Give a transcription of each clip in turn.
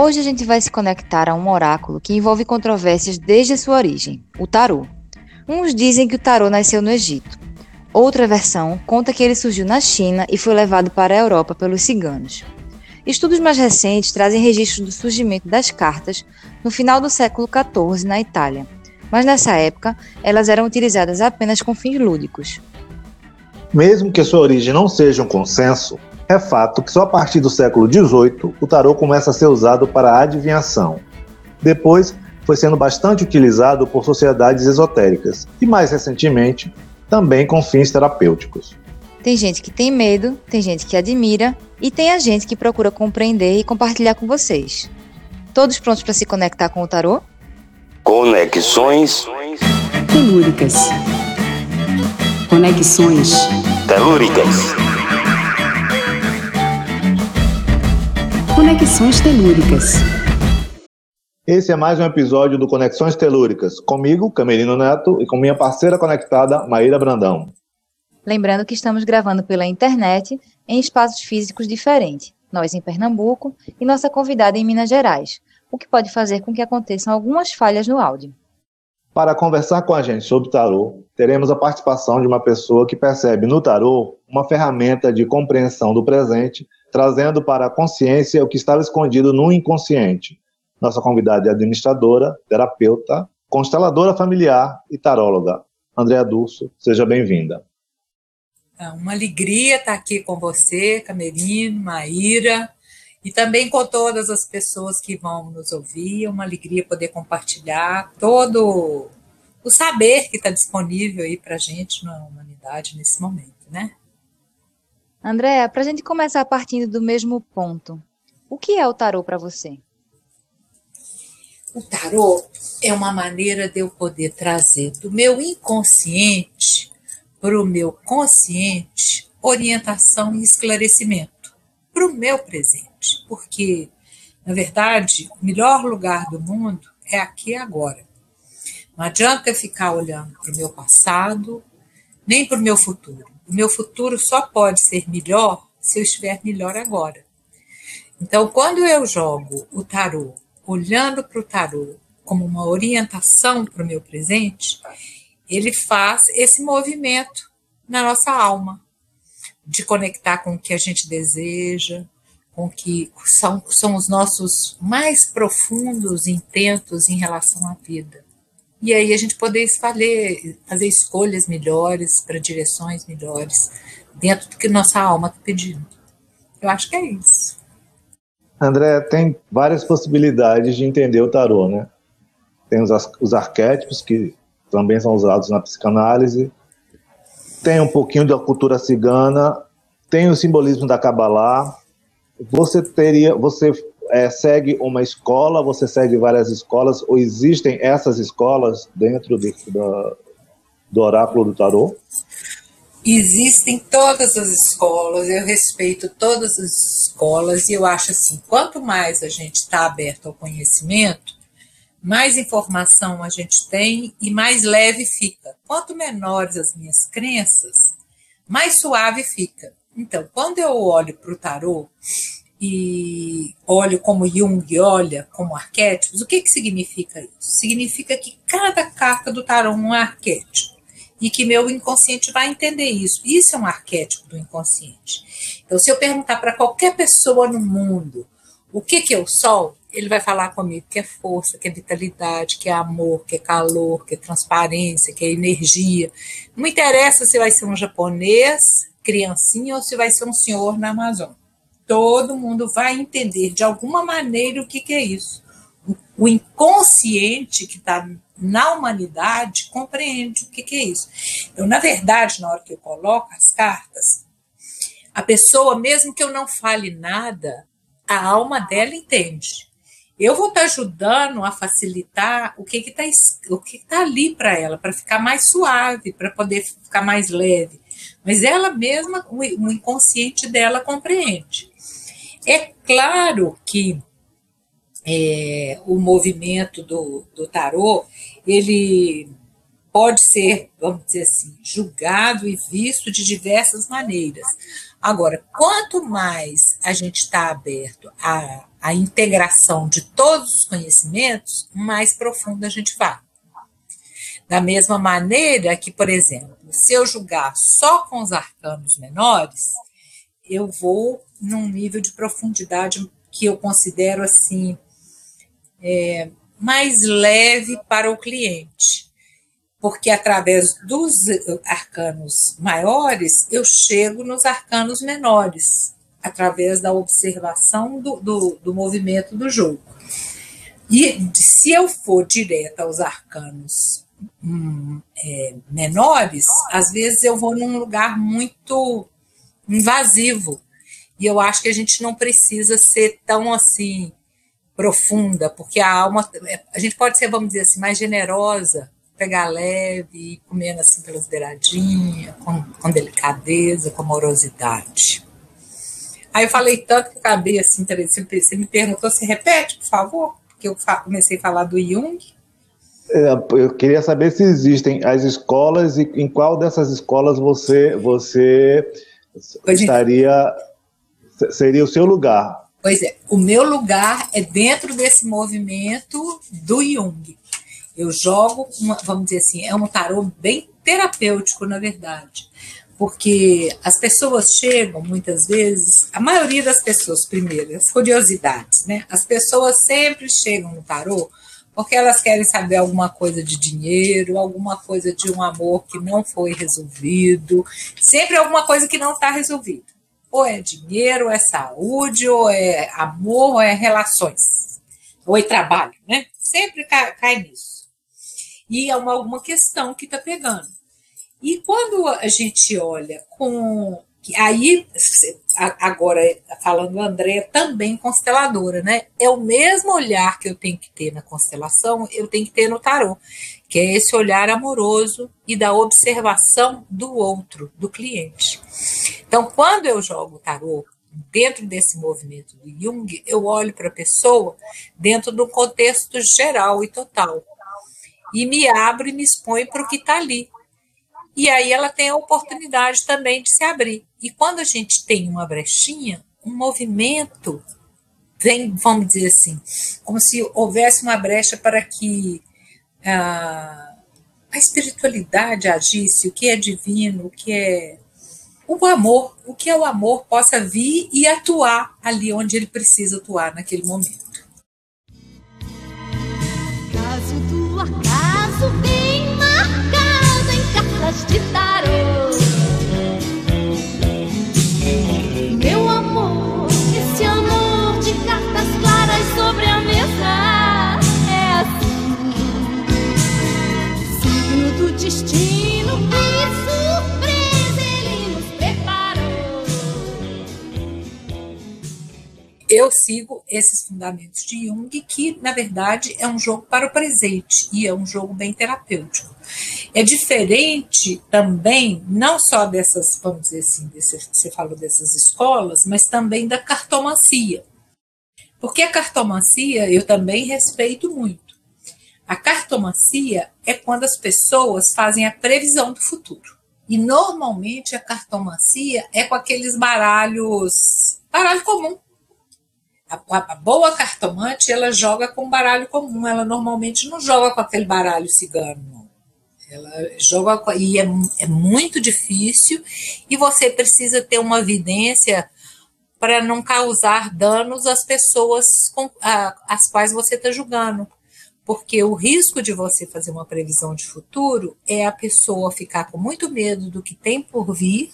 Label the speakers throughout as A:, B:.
A: Hoje a gente vai se conectar a um oráculo que envolve controvérsias desde a sua origem, o tarô. Uns dizem que o tarô nasceu no Egito. Outra versão conta que ele surgiu na China e foi levado para a Europa pelos ciganos. Estudos mais recentes trazem registros do surgimento das cartas no final do século XIV na Itália, mas nessa época elas eram utilizadas apenas com fins lúdicos.
B: Mesmo que sua origem não seja um consenso, é fato que só a partir do século XVIII o tarô começa a ser usado para a adivinhação. Depois, foi sendo bastante utilizado por sociedades esotéricas e, mais recentemente, também com fins terapêuticos.
A: Tem gente que tem medo, tem gente que admira e tem a gente que procura compreender e compartilhar com vocês. Todos prontos para se conectar com o tarô?
C: Conexões
D: telúricas. Conexões
C: telúricas.
D: Conexões telúricas.
B: Esse é mais um episódio do Conexões Telúricas, comigo, Camerino Neto, e com minha parceira conectada, Maíra Brandão.
A: Lembrando que estamos gravando pela internet em espaços físicos diferentes, nós em Pernambuco e nossa convidada em Minas Gerais, o que pode fazer com que aconteçam algumas falhas no áudio.
B: Para conversar com a gente sobre tarô, teremos a participação de uma pessoa que percebe no tarô uma ferramenta de compreensão do presente trazendo para a consciência o que estava escondido no inconsciente. Nossa convidada é administradora, terapeuta, consteladora familiar e taróloga. Andréa Dulce, seja bem-vinda.
E: É uma alegria estar aqui com você, Camerino, Maíra, e também com todas as pessoas que vão nos ouvir. É uma alegria poder compartilhar todo o saber que está disponível aí para a gente na humanidade nesse momento, né?
A: Andréa, para a gente começar partindo do mesmo ponto, o que é o tarô para você?
E: O tarô é uma maneira de eu poder trazer do meu inconsciente para o meu consciente orientação e esclarecimento para o meu presente, porque na verdade o melhor lugar do mundo é aqui e agora. Não adianta eu ficar olhando para o meu passado nem para o meu futuro. O meu futuro só pode ser melhor se eu estiver melhor agora. Então, quando eu jogo o tarô, olhando para o tarô como uma orientação para o meu presente, ele faz esse movimento na nossa alma, de conectar com o que a gente deseja, com que são, são os nossos mais profundos intentos em relação à vida e aí a gente poder escolher, fazer escolhas melhores para direções melhores dentro do que nossa alma está pedindo. Eu acho que é isso.
B: André, tem várias possibilidades de entender o tarô, né? Tem os, os arquétipos que também são usados na psicanálise, tem um pouquinho da cultura cigana, tem o simbolismo da Kabbalah. Você teria, você é, segue uma escola, você segue várias escolas, ou existem essas escolas dentro do, do, do oráculo do tarô?
E: Existem todas as escolas, eu respeito todas as escolas e eu acho assim, quanto mais a gente está aberto ao conhecimento, mais informação a gente tem e mais leve fica. Quanto menores as minhas crenças, mais suave fica. Então, quando eu olho para o tarô, e olho como Jung olha como arquétipos, o que, que significa isso? Significa que cada carta do tarô é um arquétipo e que meu inconsciente vai entender isso. Isso é um arquétipo do inconsciente. Então, se eu perguntar para qualquer pessoa no mundo o que, que é o sol, ele vai falar comigo que é força, que é vitalidade, que é amor, que é calor, que é transparência, que é energia. Não interessa se vai ser um japonês, criancinha, ou se vai ser um senhor na Amazônia todo mundo vai entender de alguma maneira o que, que é isso. O inconsciente que está na humanidade compreende o que, que é isso. Então, na verdade, na hora que eu coloco as cartas, a pessoa, mesmo que eu não fale nada, a alma dela entende. Eu vou estar tá ajudando a facilitar o que está o que tá ali para ela, para ficar mais suave, para poder ficar mais leve. Mas ela mesma, o inconsciente dela compreende. É claro que é, o movimento do, do tarô, ele pode ser, vamos dizer assim, julgado e visto de diversas maneiras. Agora, quanto mais a gente está aberto à, à integração de todos os conhecimentos, mais profundo a gente vai. Da mesma maneira que, por exemplo, se eu julgar só com os arcanos menores, eu vou num nível de profundidade que eu considero assim é, mais leve para o cliente porque através dos arcanos maiores eu chego nos arcanos menores, através da observação do, do, do movimento do jogo. E se eu for direto aos arcanos hum, é, menores, às vezes eu vou num lugar muito invasivo. E eu acho que a gente não precisa ser tão assim profunda, porque a alma, a gente pode ser, vamos dizer assim, mais generosa pegar leve, ir comendo assim pelas beiradinhas, com, com delicadeza, com amorosidade. Aí eu falei tanto que acabei assim, você me perguntou, se repete, por favor? Porque eu comecei a falar do Jung.
B: É, eu queria saber se existem as escolas e em qual dessas escolas você, você pois estaria, é. seria o seu lugar.
E: Pois é, o meu lugar é dentro desse movimento do Jung. Eu jogo, uma, vamos dizer assim, é um tarô bem terapêutico, na verdade. Porque as pessoas chegam, muitas vezes, a maioria das pessoas, primeiro, as curiosidades, né? As pessoas sempre chegam no tarô porque elas querem saber alguma coisa de dinheiro, alguma coisa de um amor que não foi resolvido, sempre alguma coisa que não está resolvida. Ou é dinheiro, ou é saúde, ou é amor, ou é relações, ou é trabalho, né? Sempre cai, cai nisso e é uma, uma questão que está pegando. E quando a gente olha com. Aí, agora, falando André, também consteladora, né? É o mesmo olhar que eu tenho que ter na constelação, eu tenho que ter no tarô, que é esse olhar amoroso e da observação do outro, do cliente. Então, quando eu jogo o tarô, dentro desse movimento do Jung, eu olho para a pessoa dentro do contexto geral e total e me abro e me exponho para o que está ali. E aí ela tem a oportunidade também de se abrir. E quando a gente tem uma brechinha, um movimento vem, vamos dizer assim, como se houvesse uma brecha para que a, a espiritualidade agisse, o que é divino, o que é o amor, o que é o amor possa vir e atuar ali onde ele precisa atuar naquele momento.
F: acaso bem marcado cartas de tarô.
E: Eu sigo esses fundamentos de Jung, que, na verdade, é um jogo para o presente e é um jogo bem terapêutico. É diferente também, não só dessas, vamos dizer assim, desse, você falou dessas escolas, mas também da cartomancia. Porque a cartomancia eu também respeito muito. A cartomancia é quando as pessoas fazem a previsão do futuro. E normalmente a cartomancia é com aqueles baralhos, baralho comum, a, a, boa cartomante, ela joga com baralho comum, ela normalmente não joga com aquele baralho cigano. Ela joga e é, é muito difícil e você precisa ter uma evidência para não causar danos às pessoas com a, as quais você está julgando. Porque o risco de você fazer uma previsão de futuro é a pessoa ficar com muito medo do que tem por vir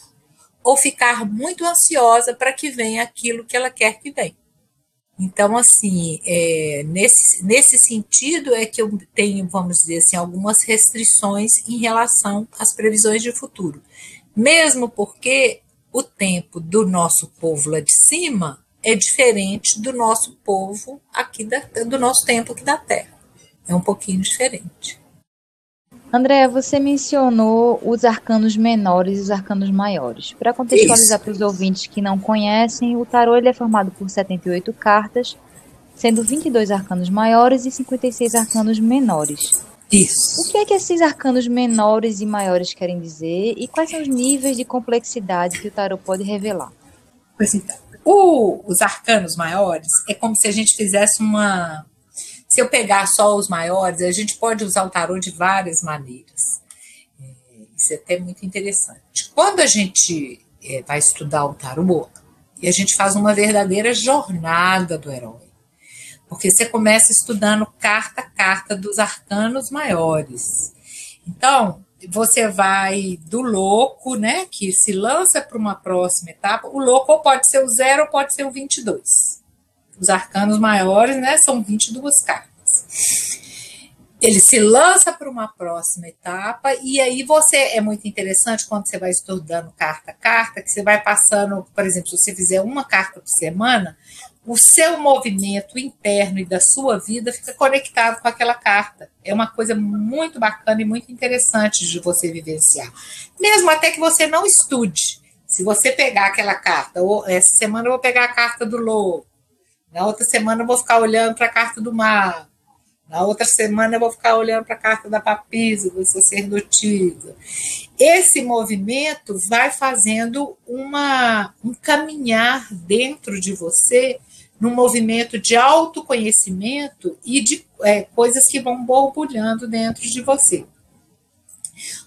E: ou ficar muito ansiosa para que venha aquilo que ela quer que venha. Então, assim, é, nesse, nesse sentido é que eu tenho, vamos dizer assim, algumas restrições em relação às previsões de futuro. Mesmo porque o tempo do nosso povo lá de cima é diferente do nosso povo aqui, da, do nosso tempo aqui da Terra. É um pouquinho diferente.
A: Andréa, você mencionou os arcanos menores e os arcanos maiores. Para contextualizar para os ouvintes que não conhecem, o tarô ele é formado por 78 cartas, sendo 22 arcanos maiores e 56 arcanos menores.
E: Isso.
A: O que é que esses arcanos menores e maiores querem dizer e quais são os níveis de complexidade que o tarô pode revelar?
E: Pois então, O, os arcanos maiores é como se a gente fizesse uma. Se eu pegar só os maiores, a gente pode usar o tarô de várias maneiras. É, isso é até muito interessante. Quando a gente é, vai estudar o tarô, e a gente faz uma verdadeira jornada do herói. Porque você começa estudando carta a carta dos arcanos maiores. Então, você vai do louco, né, que se lança para uma próxima etapa. O louco pode ser o zero pode ser o 22. Os arcanos maiores, né, são 22 cartas. Ele se lança para uma próxima etapa e aí você é muito interessante quando você vai estudando carta a carta, que você vai passando, por exemplo, se você fizer uma carta por semana, o seu movimento interno e da sua vida fica conectado com aquela carta. É uma coisa muito bacana e muito interessante de você vivenciar. Mesmo até que você não estude. Se você pegar aquela carta, ou essa semana eu vou pegar a carta do lobo, na outra semana eu vou ficar olhando para a carta do mar, na outra semana eu vou ficar olhando para a carta da papisa, da sacerdotisa. Esse movimento vai fazendo uma, um caminhar dentro de você num movimento de autoconhecimento e de é, coisas que vão borbulhando dentro de você.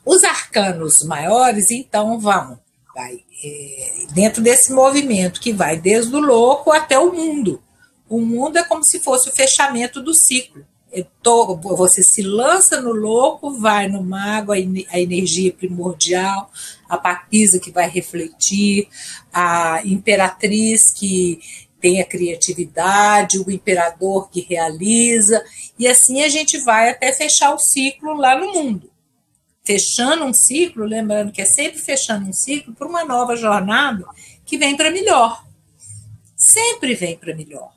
E: Os arcanos maiores, então, vão vai, é, dentro desse movimento que vai desde o louco até o mundo. O mundo é como se fosse o fechamento do ciclo. É você se lança no louco, vai no mago, a energia primordial, a papisa que vai refletir, a imperatriz que tem a criatividade, o imperador que realiza, e assim a gente vai até fechar o ciclo lá no mundo. Fechando um ciclo, lembrando que é sempre fechando um ciclo para uma nova jornada que vem para melhor. Sempre vem para melhor.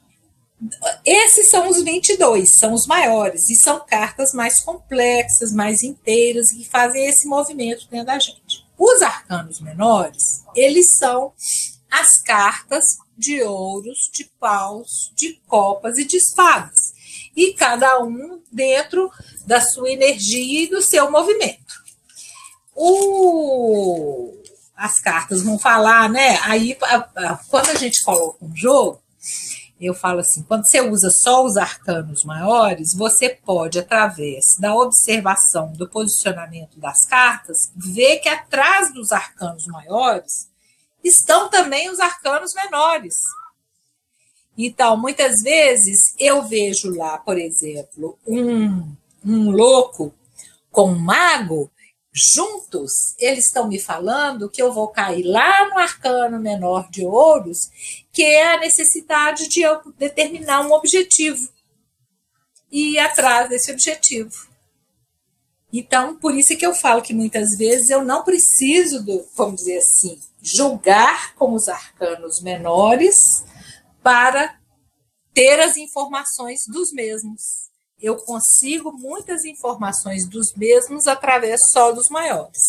E: Esses são os 22, são os maiores, e são cartas mais complexas, mais inteiras, que fazem esse movimento dentro da gente. Os arcanos menores, eles são as cartas de ouros, de paus, de copas e de espadas. E cada um dentro da sua energia e do seu movimento. O, as cartas vão falar, né? Aí, quando a gente coloca um jogo, eu falo assim: quando você usa só os arcanos maiores, você pode, através da observação do posicionamento das cartas, ver que atrás dos arcanos maiores estão também os arcanos menores. Então, muitas vezes eu vejo lá, por exemplo, um, um louco com um mago, juntos, eles estão me falando que eu vou cair lá no arcano menor de ouros, que é a necessidade de eu determinar um objetivo e ir atrás desse objetivo. Então, por isso que eu falo que muitas vezes eu não preciso, do, vamos dizer assim, julgar como os arcanos menores para ter as informações dos mesmos. Eu consigo muitas informações dos mesmos através só dos maiores.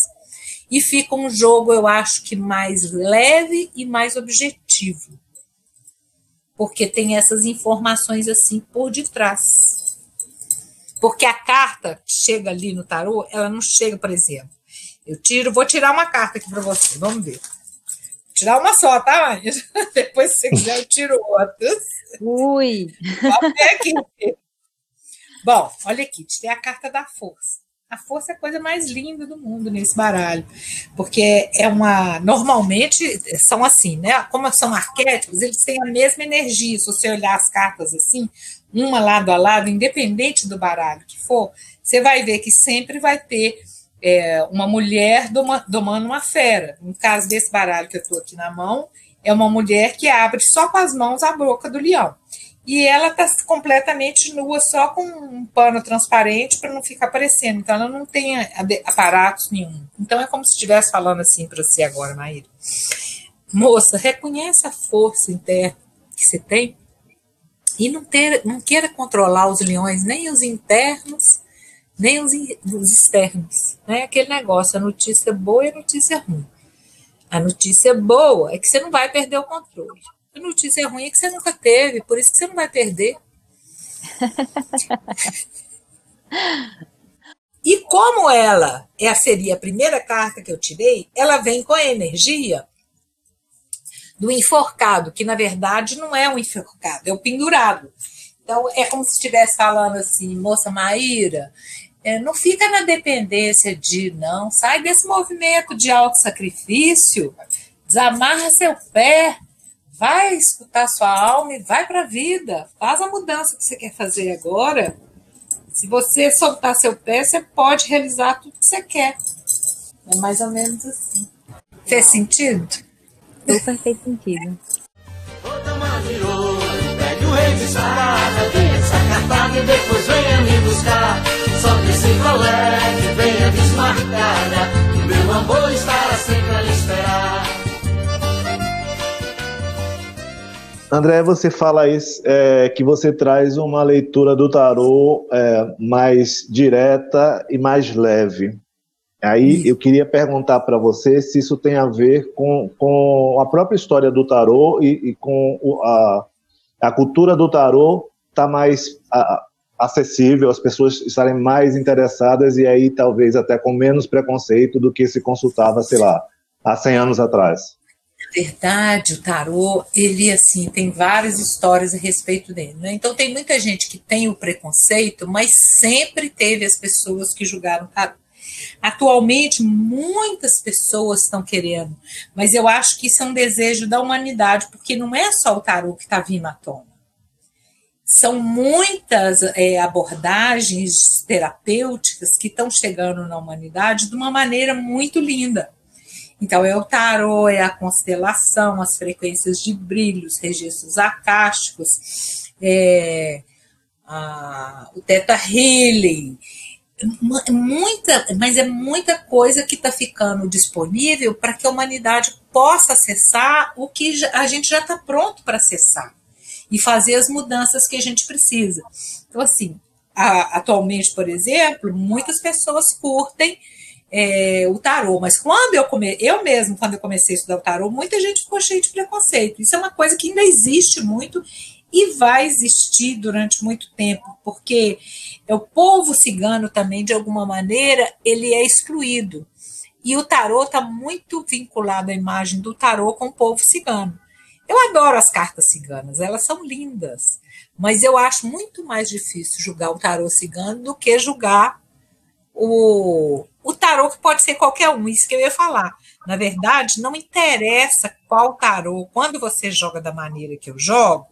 E: E fica um jogo, eu acho que mais leve e mais objetivo. Porque tem essas informações assim por detrás. Porque a carta que chega ali no tarô, ela não chega, por exemplo. Eu tiro, vou tirar uma carta aqui para você, vamos ver tirar uma só, tá, Anja? Depois, se você quiser, eu tiro outras.
A: Ui!
E: aqui. Bom, olha aqui, tirei a carta da força. A força é a coisa mais linda do mundo nesse baralho, porque é uma. Normalmente são assim, né? Como são arquétipos, eles têm a mesma energia. Se você olhar as cartas assim, uma lado a lado, independente do baralho que for, você vai ver que sempre vai ter é, uma mulher doma, domando uma fera. No caso desse baralho que eu estou aqui na mão, é uma mulher que abre só com as mãos a boca do leão. E ela está completamente nua, só com um pano transparente para não ficar aparecendo. Então, ela não tem aparatos nenhum. Então, é como se estivesse falando assim para você agora, Maíra. Moça, reconhece a força interna que você tem e não, ter, não queira controlar os leões, nem os internos, nem os, os externos. Né? Aquele negócio, a notícia boa e a notícia ruim. A notícia boa é que você não vai perder o controle. A notícia ruim é que você nunca teve, por isso que você não vai perder. e como ela é, seria a primeira carta que eu tirei, ela vem com a energia do enforcado, que na verdade não é um enforcado, é o pendurado. Então, é como se estivesse falando assim, moça Maíra, é, não fica na dependência de, não, sai desse movimento de auto-sacrifício, desamarra seu pé, vai escutar sua alma e vai para a vida, faz a mudança que você quer fazer agora. Se você soltar seu pé, você pode realizar tudo que você quer. É mais ou menos assim. Fez sentido?
A: Super fez sentido.
G: Pegue o rei de espada, venha essa cartada e depois venha me buscar. Só que se colete, venha desmarcada. E meu amor estará sempre a lhe esperar.
B: André, você fala isso, é, que você traz uma leitura do tarô é, mais direta e mais leve. Aí eu queria perguntar para você se isso tem a ver com, com a própria história do tarô e, e com o, a, a cultura do tarô está mais a, acessível, as pessoas estarem mais interessadas e aí talvez até com menos preconceito do que se consultava, sei lá, há 100 anos atrás.
E: Verdade, o tarô, ele assim, tem várias histórias a respeito dele, né? Então tem muita gente que tem o preconceito, mas sempre teve as pessoas que julgaram o tarô. Atualmente, muitas pessoas estão querendo, mas eu acho que isso é um desejo da humanidade, porque não é só o tarô que está vindo à tona. São muitas é, abordagens terapêuticas que estão chegando na humanidade de uma maneira muito linda. Então, é o tarô, é a constelação, as frequências de brilhos, registros acásticos, é, a, o Teta Healing, muita, mas é muita coisa que está ficando disponível para que a humanidade possa acessar o que a gente já está pronto para acessar e fazer as mudanças que a gente precisa. Então, assim, a, atualmente, por exemplo, muitas pessoas curtem é, o tarô, mas quando eu come, eu mesmo, quando eu comecei a estudar o tarô, muita gente ficou cheia de preconceito. Isso é uma coisa que ainda existe muito e vai existir durante muito tempo, porque o povo cigano também, de alguma maneira, ele é excluído. E o tarô está muito vinculado à imagem do tarô com o povo cigano. Eu adoro as cartas ciganas, elas são lindas, mas eu acho muito mais difícil julgar o tarô cigano do que julgar o, o tarô, que pode ser qualquer um, isso que eu ia falar. Na verdade, não interessa qual tarô, quando você joga da maneira que eu jogo,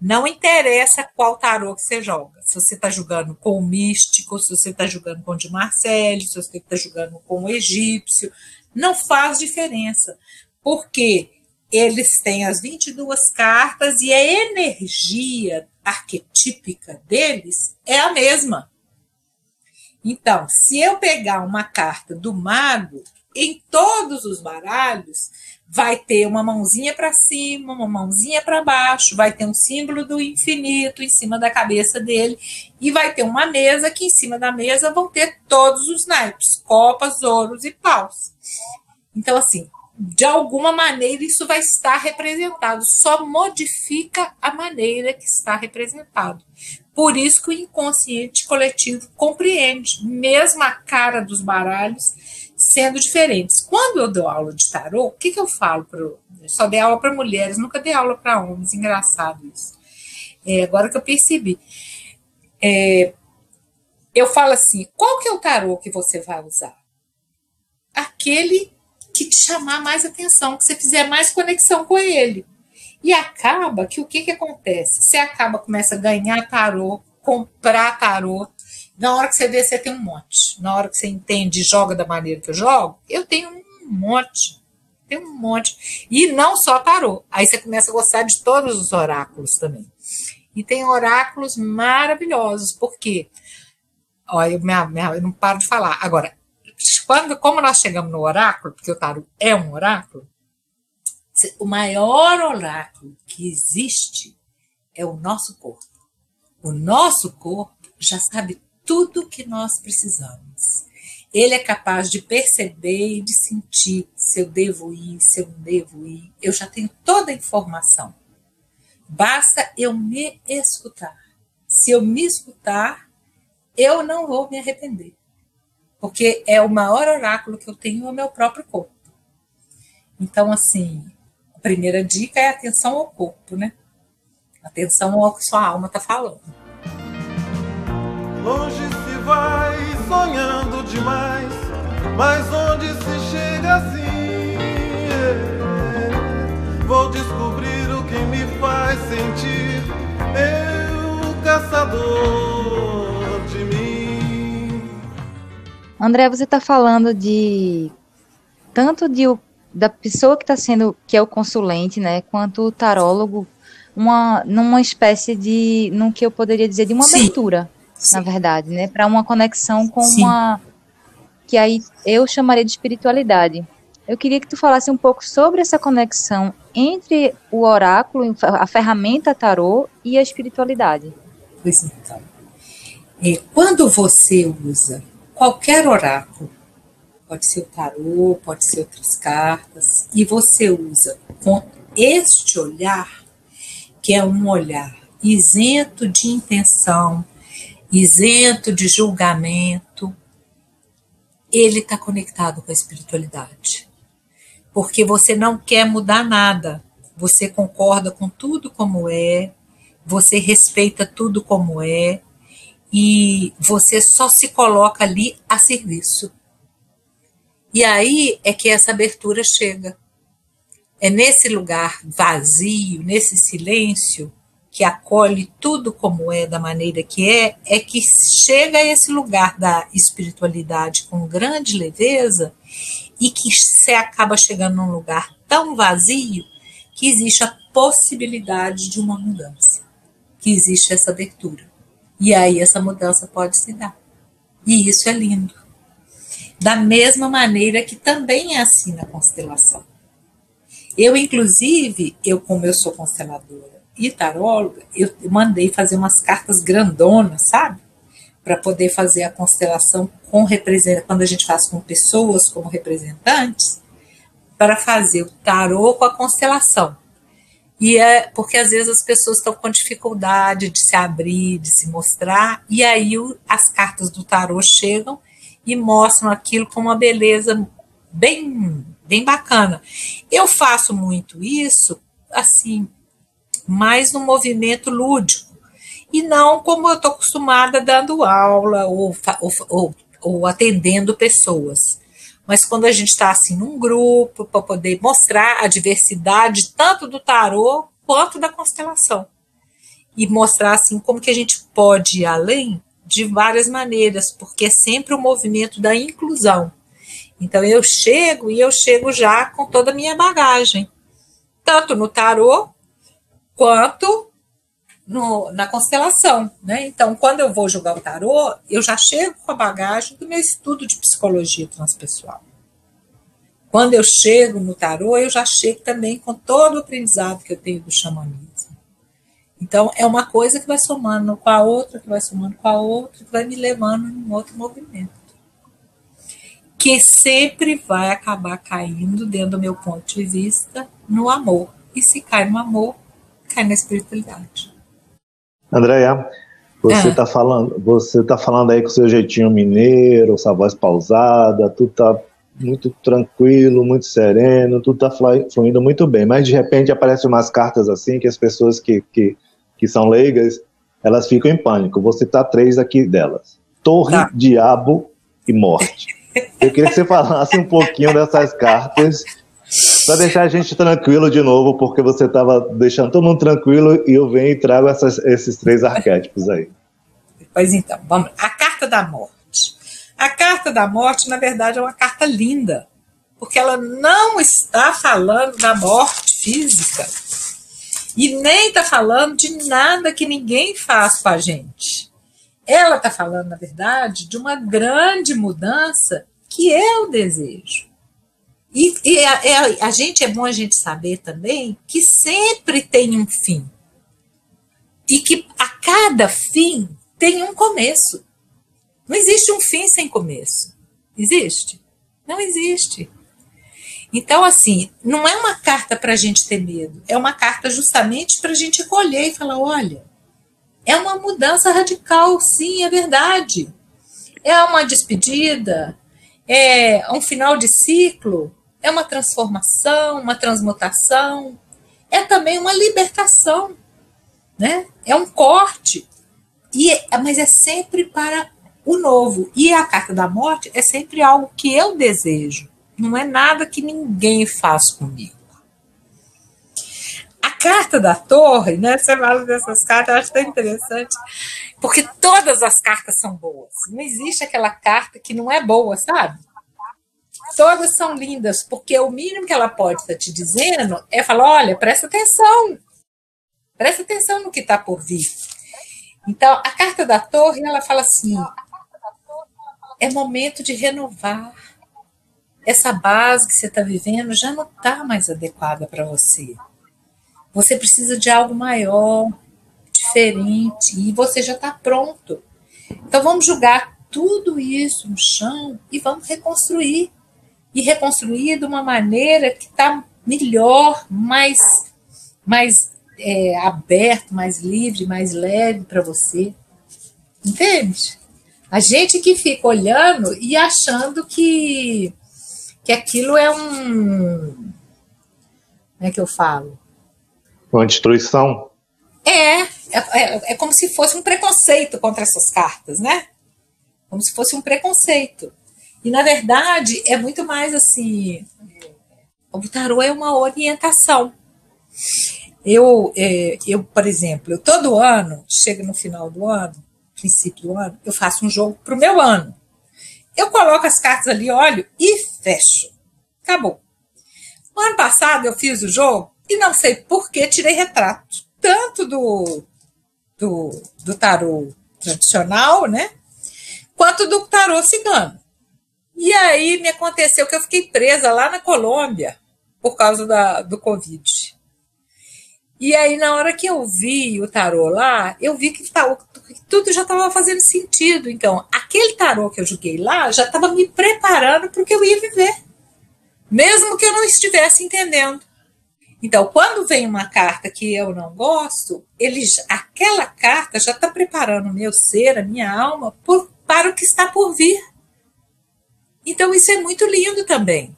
E: não interessa qual tarô que você joga. Se você está jogando com o místico, se você está jogando com o de Marcelo, se você está jogando com o egípcio, não faz diferença. Porque eles têm as 22 cartas e a energia arquetípica deles é a mesma. Então, se eu pegar uma carta do mago, em todos os baralhos, vai ter uma mãozinha para cima, uma mãozinha para baixo, vai ter um símbolo do infinito em cima da cabeça dele e vai ter uma mesa que em cima da mesa vão ter todos os naipes, copas, ouros e paus. Então assim, de alguma maneira isso vai estar representado, só modifica a maneira que está representado. Por isso que o inconsciente coletivo compreende, mesmo a cara dos baralhos sendo diferentes. Quando eu dou aula de tarô, o que, que eu falo? Pro, eu só dei aula para mulheres, nunca dei aula para homens, engraçado isso. É, agora que eu percebi. É, eu falo assim: qual que é o tarô que você vai usar? Aquele que te chamar mais atenção, que você fizer mais conexão com ele. E acaba que o que, que acontece? Você acaba, começa a ganhar tarô, comprar tarô, na hora que você vê, você tem um monte. Na hora que você entende e joga da maneira que eu jogo, eu tenho um monte. Tenho um monte. E não só tarô. Aí você começa a gostar de todos os oráculos também. E tem oráculos maravilhosos, porque olha, eu, minha, minha, eu não paro de falar. Agora, quando, como nós chegamos no oráculo, porque o tarô é um oráculo, o maior oráculo que existe é o nosso corpo. O nosso corpo já sabe tudo que nós precisamos. Ele é capaz de perceber e de sentir se eu devo ir, se eu não devo ir. Eu já tenho toda a informação. Basta eu me escutar. Se eu me escutar, eu não vou me arrepender. Porque é o maior oráculo que eu tenho é o meu próprio corpo. Então, assim, primeira dica é atenção ao corpo, né? Atenção ao que sua alma está falando.
H: Longe se vai sonhando demais, mas onde se chega assim? é, Vou descobrir o que me faz sentir eu, caçador
A: André, você está falando de tanto de o- da pessoa que está sendo que é o consulente, né, quanto o tarólogo, uma numa espécie de, num que eu poderia dizer de uma
E: Sim.
A: abertura,
E: Sim.
A: na verdade, né, para uma conexão com
E: Sim.
A: uma que aí eu chamaria de espiritualidade. Eu queria que tu falasse um pouco sobre essa conexão entre o oráculo, a ferramenta tarô e a espiritualidade.
E: Pois então. É, quando você usa qualquer oráculo, pode ser o tarô, pode ser outras cartas, e você usa com este olhar, que é um olhar isento de intenção, isento de julgamento, ele está conectado com a espiritualidade. Porque você não quer mudar nada, você concorda com tudo como é, você respeita tudo como é e você só se coloca ali a serviço. E aí é que essa abertura chega. É nesse lugar vazio, nesse silêncio que acolhe tudo como é, da maneira que é, é que chega a esse lugar da espiritualidade com grande leveza e que você acaba chegando num lugar tão vazio que existe a possibilidade de uma mudança que existe essa abertura. E aí essa mudança pode se dar. E isso é lindo. Da mesma maneira que também é assim na constelação. Eu, inclusive, eu como eu sou consteladora e taróloga, eu mandei fazer umas cartas grandonas, sabe? Para poder fazer a constelação com represent... quando a gente faz com pessoas como representantes, para fazer o tarô com a constelação. E é porque às vezes as pessoas estão com dificuldade de se abrir, de se mostrar, e aí as cartas do tarô chegam e mostram aquilo com uma beleza bem, bem bacana. Eu faço muito isso, assim, mais no movimento lúdico, e não como eu estou acostumada dando aula ou, ou, ou atendendo pessoas mas quando a gente está assim num grupo para poder mostrar a diversidade tanto do tarô quanto da constelação e mostrar assim como que a gente pode ir além de várias maneiras, porque é sempre o movimento da inclusão. Então eu chego e eu chego já com toda a minha bagagem, tanto no tarô quanto no, na constelação, né? Então, quando eu vou jogar o tarô, eu já chego com a bagagem do meu estudo de psicologia transpessoal. Quando eu chego no tarô, eu já chego também com todo o aprendizado que eu tenho do xamanismo. Então, é uma coisa que vai somando com a outra, que vai somando com a outra, que vai me levando em um outro movimento. Que sempre vai acabar caindo, dentro do meu ponto de vista, no amor. E se cai no amor, cai na espiritualidade.
B: Andréia, você
E: Ah.
B: está falando, você tá falando aí com seu jeitinho mineiro, sua voz pausada, tudo tá muito tranquilo, muito sereno, tudo tá flu- fluindo muito bem. Mas de repente aparecem umas cartas assim que as pessoas que, que, que são leigas, elas ficam em pânico. Vou citar três aqui delas: Torre,
E: Tá.
B: Diabo e Morte. Eu queria que você falasse um pouquinho dessas cartas para deixar a gente tranquilo de novo, porque você estava deixando todo mundo tranquilo e eu venho e trago essas- esses três arquétipos aí.
E: Pois então, vamos. A carta da morte. A carta da morte, na verdade, é uma carta linda, porque ela não está falando da morte física e nem está falando de nada que ninguém faz com a gente. Ela está falando, na verdade, de uma grande mudança que é o desejo. E, e a, é- a gente é bom a gente saber também que sempre tem um fim. E que a cada fim tem um começo. Não existe um fim sem começo. Existe? Não existe. Então, assim, não é uma carta para a gente ter medo, é uma carta justamente para a gente colher e falar: olha, é uma mudança radical, sim, é verdade. É uma despedida, é um final de ciclo, é uma transformação, uma transmutação, é também uma libertação, né? É um corte. E, mas é sempre para o novo. E a carta da morte é sempre algo que eu desejo. Não é nada que ninguém faz comigo. A carta da torre, né? Você fala dessas cartas, eu acho tão interessante. Porque todas as cartas são boas. Não existe aquela carta que não é boa, sabe? Todas são lindas, porque o mínimo que ela pode estar te dizendo é falar: olha, presta atenção. Presta atenção no que está por vir. Então, a carta da torre, ela fala assim: é momento de renovar. Essa base que você está vivendo já não está mais adequada para você. Você precisa de algo maior, diferente, e você já está pronto. Então vamos jogar tudo isso no chão e vamos reconstruir. E reconstruir de uma maneira que está melhor, mais, mais é, aberto, mais livre, mais leve para você. Entende? A gente que fica olhando e achando que, que aquilo é um. Como é que eu falo?
B: Uma destruição.
E: É, é, é, é como se fosse um preconceito contra essas cartas, né? Como se fosse um preconceito. E, na verdade, é muito mais assim. O tarô é uma orientação. Eu, é, eu, por exemplo, eu, todo ano, chega no final do ano, princípio do ano, eu faço um jogo para o meu ano. Eu coloco as cartas ali, olho e fecho. Acabou. No ano passado eu fiz o jogo e não sei por que tirei retrato. Tanto do, do, do tarô tradicional, né? Quanto do tarô cigano. E aí me aconteceu que eu fiquei presa lá na Colômbia por causa da, do Covid. E aí, na hora que eu vi o tarô lá, eu vi que tá, tudo já estava fazendo sentido. Então, aquele tarô que eu joguei lá já estava me preparando para o que eu ia viver, mesmo que eu não estivesse entendendo. Então, quando vem uma carta que eu não gosto, ele, aquela carta já está preparando o meu ser, a minha alma, por, para o que está por vir. Então, isso é muito lindo também.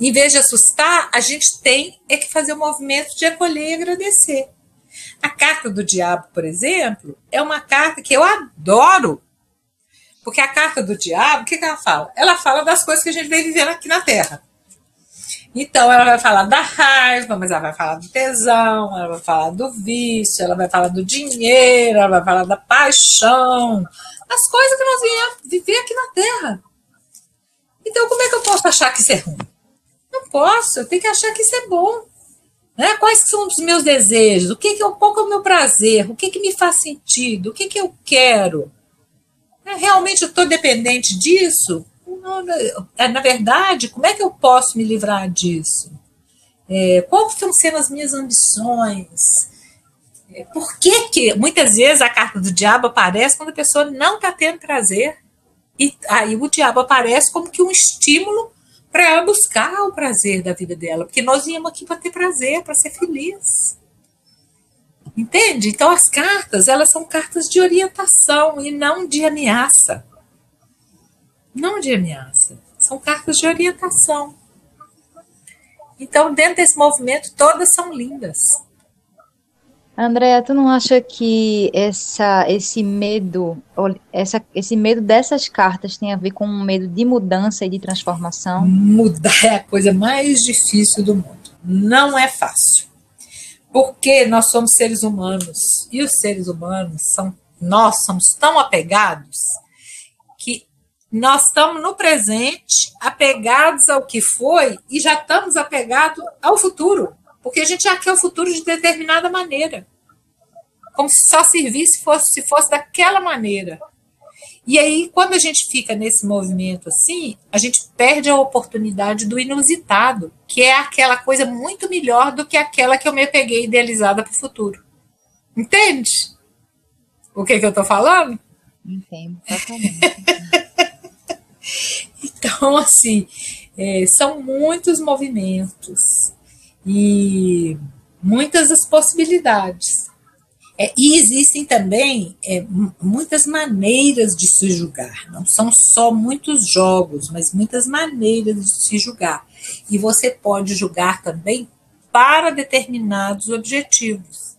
E: Em vez de assustar, a gente tem é que fazer o um movimento de acolher e agradecer. A carta do diabo, por exemplo, é uma carta que eu adoro. Porque a carta do diabo, o que, que ela fala? Ela fala das coisas que a gente vem vivendo aqui na Terra. Então, ela vai falar da raiva, mas ela vai falar do tesão, ela vai falar do vício, ela vai falar do dinheiro, ela vai falar da paixão, das coisas que nós viemos viver aqui na Terra. Então, como é que eu posso achar que isso é ruim? Não posso, eu tenho que achar que isso é bom. Né? Quais são os meus desejos? O que, que qual que é o meu prazer? O que, que me faz sentido? O que, que eu quero? É, realmente eu estou dependente disso? É, na verdade, como é que eu posso me livrar disso? É, quais estão sendo as minhas ambições? Por que, que muitas vezes a carta do diabo aparece quando a pessoa não está tendo prazer? E aí o diabo aparece como que um estímulo para ela buscar o prazer da vida dela, porque nós viemos aqui para ter prazer, para ser feliz. Entende? Então as cartas, elas são cartas de orientação e não de ameaça. Não de ameaça, são cartas de orientação. Então, dentro desse movimento, todas são lindas.
A: Andréa, tu não acha que essa, esse medo, essa, esse medo dessas cartas tem a ver com um medo de mudança e de transformação?
E: Mudar é a coisa mais difícil do mundo. Não é fácil. Porque nós somos seres humanos e os seres humanos são nós somos tão apegados que nós estamos no presente, apegados ao que foi e já estamos apegados ao futuro. Porque a gente já quer o futuro de determinada maneira. Como se só servisse fosse, se fosse daquela maneira. E aí, quando a gente fica nesse movimento assim, a gente perde a oportunidade do inusitado, que é aquela coisa muito melhor do que aquela que eu me peguei idealizada para o futuro. Entende? O que, que eu estou falando?
A: Entendo, totalmente.
E: então, assim, é, são muitos movimentos e muitas as possibilidades. É, e existem também é, muitas maneiras de se julgar. Não são só muitos jogos, mas muitas maneiras de se julgar. E você pode julgar também para determinados objetivos.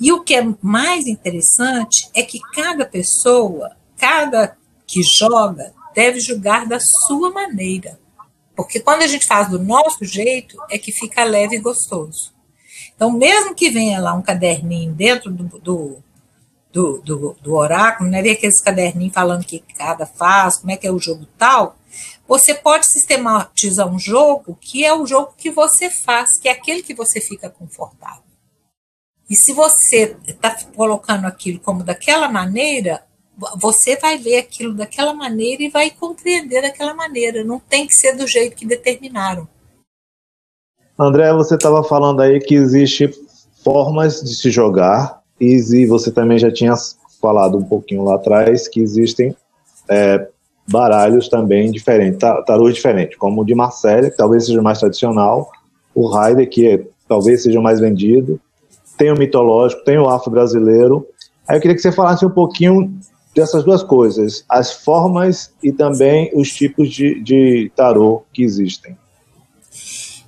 E: E o que é mais interessante é que cada pessoa, cada que joga, deve julgar da sua maneira. Porque quando a gente faz do nosso jeito, é que fica leve e gostoso. Então, mesmo que venha lá um caderninho dentro do, do, do, do, do oráculo, né, aqueles caderninhos falando o que cada faz, como é que é o jogo tal, você pode sistematizar um jogo que é o jogo que você faz, que é aquele que você fica confortável. E se você está colocando aquilo como daquela maneira, você vai ler aquilo daquela maneira e vai compreender daquela maneira. Não tem que ser do jeito que determinaram.
B: André, você estava falando aí que existe formas de se jogar e você também já tinha falado um pouquinho lá atrás que existem é, baralhos também diferentes, ta- tarôs diferentes, como o de Marselha, que talvez seja mais tradicional, o Raider, que é- talvez seja o mais vendido, tem o mitológico, tem o afro-brasileiro. Aí eu queria que você falasse um pouquinho dessas duas coisas, as formas e também os tipos de, de tarô que existem.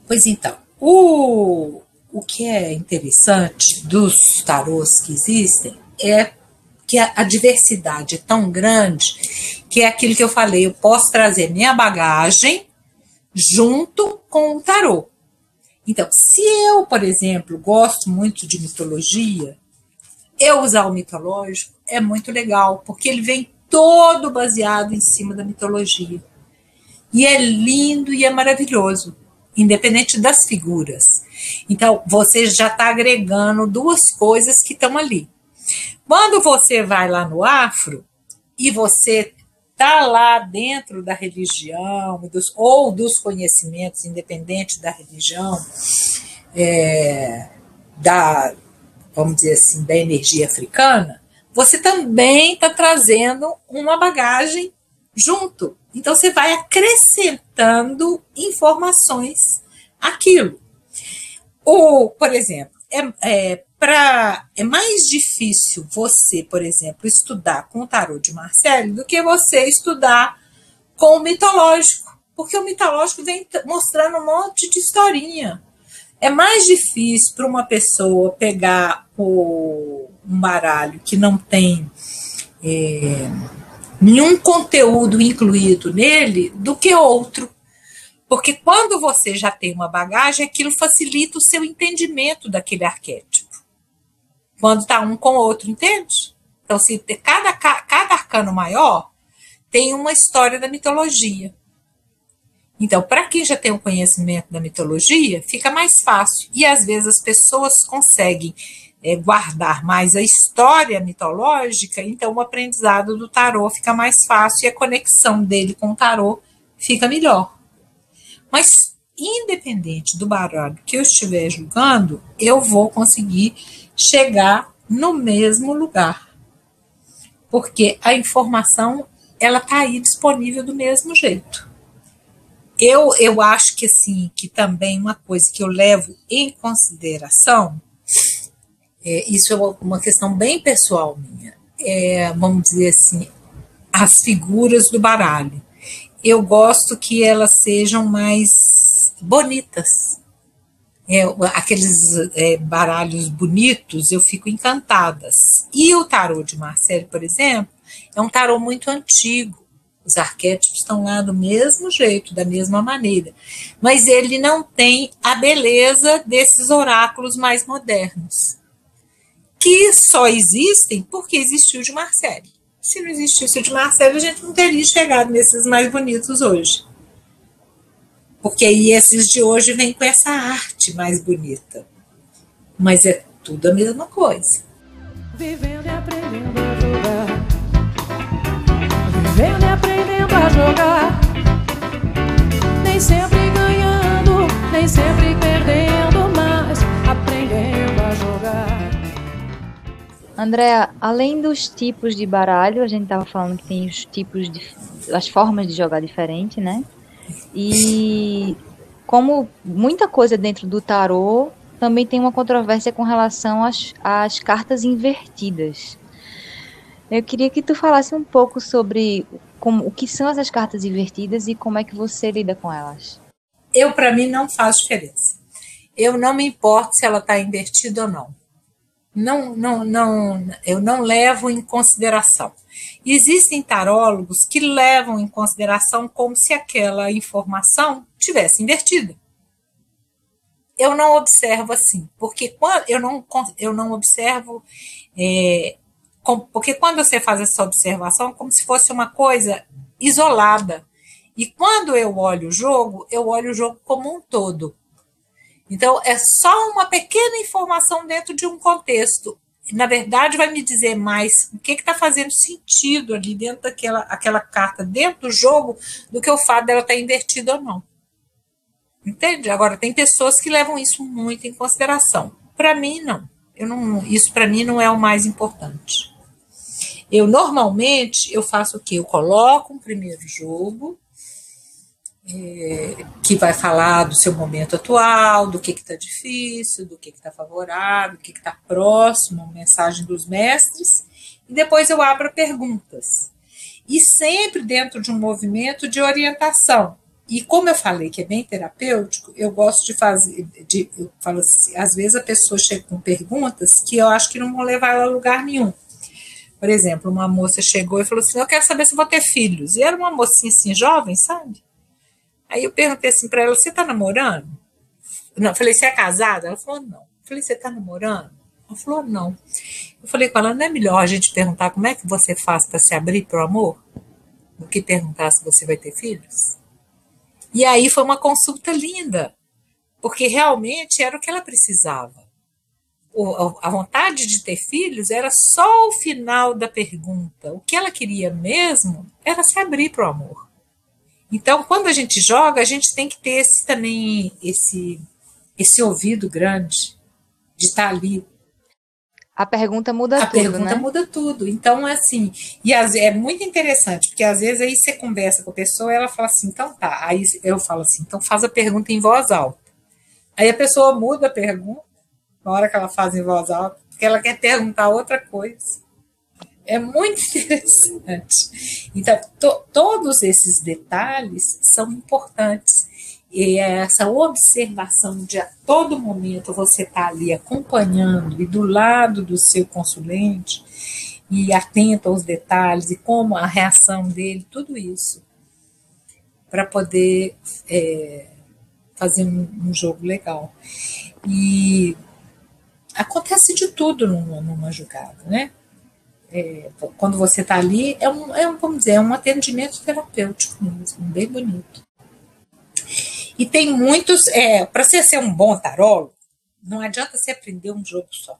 E: Pois então, o, o que é interessante dos tarôs que existem é que a, a diversidade é tão grande que é aquilo que eu falei, eu posso trazer minha bagagem junto com o tarô. Então, se eu, por exemplo, gosto muito de mitologia, eu usar o mitológico é muito legal, porque ele vem todo baseado em cima da mitologia. E é lindo e é maravilhoso, independente das figuras. Então, você já está agregando duas coisas que estão ali. Quando você vai lá no afro e você está lá dentro da religião dos, ou dos conhecimentos, independente da religião, é, da, vamos dizer assim, da energia africana, você também está trazendo uma bagagem junto. Então você vai acrescentando informações àquilo. Ou, por exemplo, é, é, pra, é mais difícil você, por exemplo, estudar com o tarô de Marcelo do que você estudar com o mitológico, porque o mitológico vem mostrando um monte de historinha. É mais difícil para uma pessoa pegar o, um baralho que não tem é, nenhum conteúdo incluído nele do que outro. Porque quando você já tem uma bagagem, aquilo facilita o seu entendimento daquele arquétipo. Quando está um com o outro, entende? Então, se cada, ca- cada arcano maior tem uma história da mitologia. Então, para quem já tem um conhecimento da mitologia, fica mais fácil. E às vezes as pessoas conseguem eh, guardar mais a história mitológica, então o aprendizado do tarô fica mais fácil e a conexão dele com o tarô fica melhor. Mas, independente do baralho que eu estiver julgando, eu vou conseguir chegar no mesmo lugar. Porque a informação, ela está aí disponível do mesmo jeito. Eu, eu acho que assim, que também uma coisa que eu levo em consideração, é, isso é uma- questão bem pessoal minha, é, vamos dizer assim, as figuras do baralho. Eu gosto que elas sejam mais bonitas. É, aqueles é, baralhos bonitos, eu fico encantadas. E o tarô de Marcelo, por exemplo, é um tarô muito antigo. Os arquétipos estão lá do mesmo jeito, da mesma maneira. Mas ele não tem a beleza desses oráculos mais modernos, que só existem porque existiu de Marcelo. Se não existisse o de Marcelo, a gente não teria chegado nesses mais bonitos hoje. Porque aí esses de hoje vêm com essa arte mais bonita. Mas é tudo a mesma coisa.
I: Vivendo e aprendendo jogar. Nem sempre ganhando, nem sempre perdendo, mas aprendendo a jogar.
A: Andréa, além dos tipos de baralho, a gente estava falando que tem os tipos de. as formas de jogar diferente, né? E como muita coisa dentro do tarô também tem uma controvérsia com relação às, às cartas invertidas. Eu queria que tu falasse um pouco sobre como, o que são essas cartas invertidas e como é que você lida com elas.
E: Eu, para mim, não faz diferença. Eu não me importo se ela está invertida ou não. Não, não, não, eu não levo em consideração. Existem tarólogos que levam em consideração como se aquela informação tivesse invertida. Eu não observo assim, porque eu não, eu não observo, é, porque quando você faz essa observação, é como se fosse uma coisa isolada. E quando eu olho o jogo, eu olho o jogo como um todo. Então, é só uma pequena informação dentro de um contexto. Na verdade, vai me dizer mais o que está fazendo sentido ali dentro daquela aquela carta, dentro do jogo, do que o fato dela estar tá invertida ou não. Entende? Agora, tem pessoas que levam isso muito em consideração. Para mim, não. Eu não isso para mim não é o mais importante. Eu normalmente eu faço o quê? Eu coloco um primeiro jogo, é, que vai falar do seu momento atual, do que está difícil, do que está favorável, do que está próximo, mensagem dos mestres, e depois eu abro perguntas. E sempre dentro de um movimento de orientação. E como eu falei que é bem terapêutico, eu gosto de fazer, de, eu falo assim, às vezes a pessoa chega com perguntas que eu acho que não vão levar ela a lugar nenhum. Por exemplo, uma moça chegou e falou assim: Eu quero saber se vou ter filhos. E era uma mocinha assim, jovem, sabe? Aí eu perguntei assim para ela: você tá namorando? Não, falei: você é casada? Ela falou: não. Eu falei: você tá namorando? Ela falou: não. Eu falei com ela: não é melhor a gente perguntar como é que você faz para se abrir para o amor do que perguntar se você vai ter filhos? E aí foi uma consulta linda, porque realmente era o que ela precisava. A vontade de ter filhos era só o final da pergunta. O que ela queria mesmo era se abrir para o amor. Então, quando a gente joga, a gente tem que ter esse, também esse, esse ouvido grande de estar ali.
A: A pergunta muda
E: a
A: tudo,
E: pergunta
A: né?
E: muda tudo. Então, assim, e as, é muito interessante, porque às vezes aí você conversa com a pessoa e ela fala assim, então tá. Aí eu falo assim, então faz a pergunta em voz alta. Aí a pessoa muda a pergunta na hora que ela faz em voz alta, porque ela quer perguntar outra coisa. É muito interessante. Então, to, todos esses detalhes são importantes. E é essa observação de a todo momento você estar tá ali acompanhando e do lado do seu consulente e atento aos detalhes e como a reação dele, tudo isso, para poder é, fazer um, um, jogo legal. E acontece de tudo numa, jogada, né? é, quando você está ali, é um, é um, vamos dizer, é um atendimento terapêutico mesmo, bem bonito. E tem muitos, é, para você ser um bom tarólogo, não adianta você aprender um jogo só.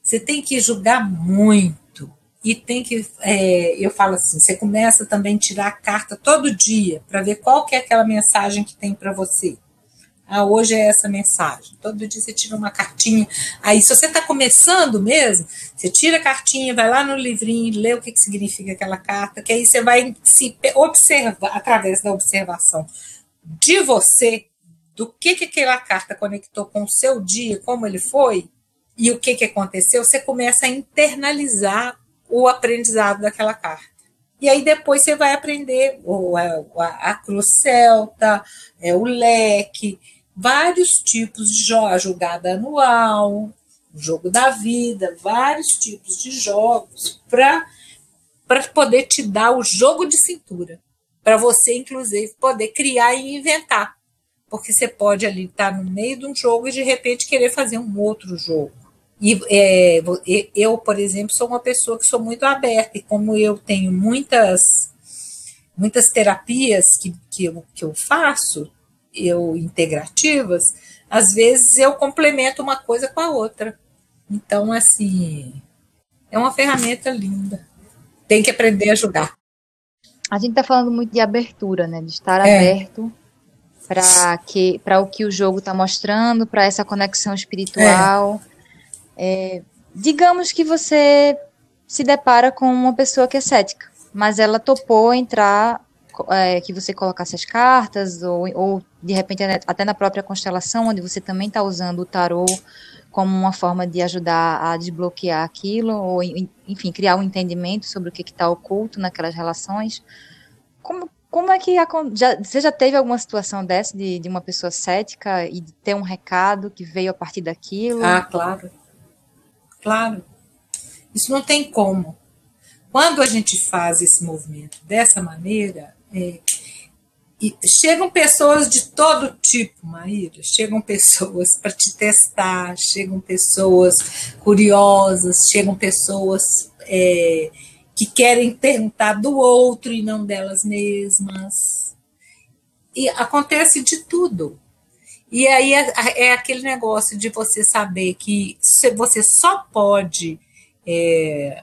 E: Você tem que julgar muito. E tem que, é, eu falo assim, você começa também a tirar a carta todo dia para ver qual que é aquela mensagem que tem para você. Ah, hoje é essa mensagem. Todo dia você tira uma cartinha. Aí, se você está começando mesmo, você tira a cartinha, vai lá no livrinho, lê o que, que significa aquela carta, que aí você vai se observar, através da observação de você, do que, que aquela carta conectou com o seu dia, como ele foi, e o que, que aconteceu, você começa a internalizar o aprendizado daquela carta. E aí depois você vai aprender o, a, a cruz celta, é, o leque, vários tipos de jogos, jogada anual, jogo da vida, vários tipos de jogos para poder te dar o jogo de cintura, para você inclusive poder criar e inventar, porque você pode ali estar tá no meio de um jogo e de repente querer fazer um outro jogo. E é, eu, por exemplo, sou uma pessoa que sou muito aberta. E como eu tenho muitas muitas terapias que, que, eu, que eu faço, eu integrativas, às vezes eu complemento uma coisa com a outra. Então, assim, é uma ferramenta linda. Tem que aprender a jogar.
A: A gente está falando muito de abertura, né? De estar é. aberto para que para o que o jogo está mostrando, para essa conexão espiritual. É. É, digamos que você se depara com uma pessoa que é cética, mas ela topou entrar, é, que você colocasse as cartas ou, ou de repente até na própria constelação, onde você também está usando o tarô como uma forma de ajudar a desbloquear aquilo, ou enfim, criar um entendimento sobre o que está oculto naquelas relações. Como, como é que já, você já teve alguma situação dessa de, de uma pessoa cética e de ter um recado que veio a partir daquilo?
E: Ah, claro. Claro. Isso não tem como. Quando a gente faz esse movimento dessa maneira, é, e chegam pessoas de todo tipo, Maíra. Chegam pessoas para te testar, chegam pessoas curiosas, chegam pessoas é, que querem perguntar do outro e não delas mesmas. E acontece de tudo. E aí é, é aquele negócio de você saber que você só pode é,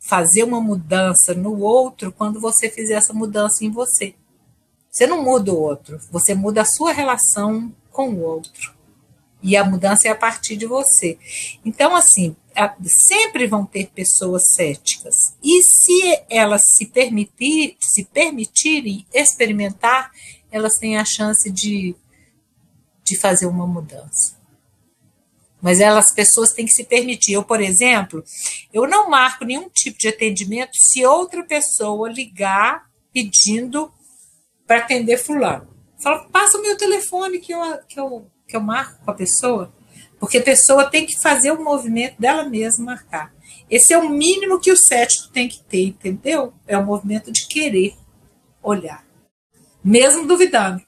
E: fazer uma mudança no outro quando você fizer essa mudança em você. Você não muda o outro, você muda a sua relação com o outro. E a mudança é a partir de você. Então, assim, sempre vão ter pessoas céticas. E se elas se, permitir, se permitirem experimentar, elas têm a chance de, de fazer uma mudança. Mas elas, pessoas têm que se permitir. Eu, por exemplo, eu não marco nenhum tipo de atendimento se outra pessoa ligar pedindo para atender fulano. Fala, passa o meu telefone que eu, que, eu, que eu marco com a pessoa. Porque a pessoa tem que fazer o movimento dela mesma marcar. Esse é o mínimo que o cético tem que ter, entendeu? É o movimento de querer olhar, mesmo duvidando.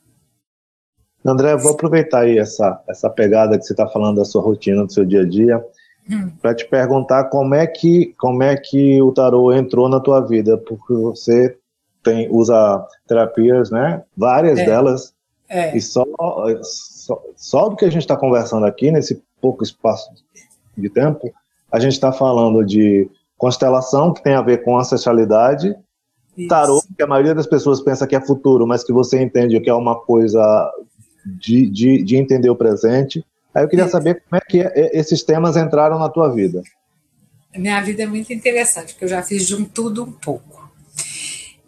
B: André, vou aproveitar aí essa, essa pegada que você está falando da sua rotina, do seu dia a dia, hum. para te perguntar como é que como é que o tarô entrou na tua vida, porque você tem, usa terapias, né? Várias é. delas. É. E só, só, só do que a gente está conversando aqui, nesse pouco espaço de tempo, a gente está falando de constelação, que tem a ver com ancestralidade, Isso. tarô, que a maioria das pessoas pensa que é futuro, mas que você entende que é uma coisa de, de, de entender o presente. Aí eu queria Isso. saber como é que é, esses temas entraram na tua vida.
E: Minha vida é muito interessante, porque eu já fiz de um tudo um pouco.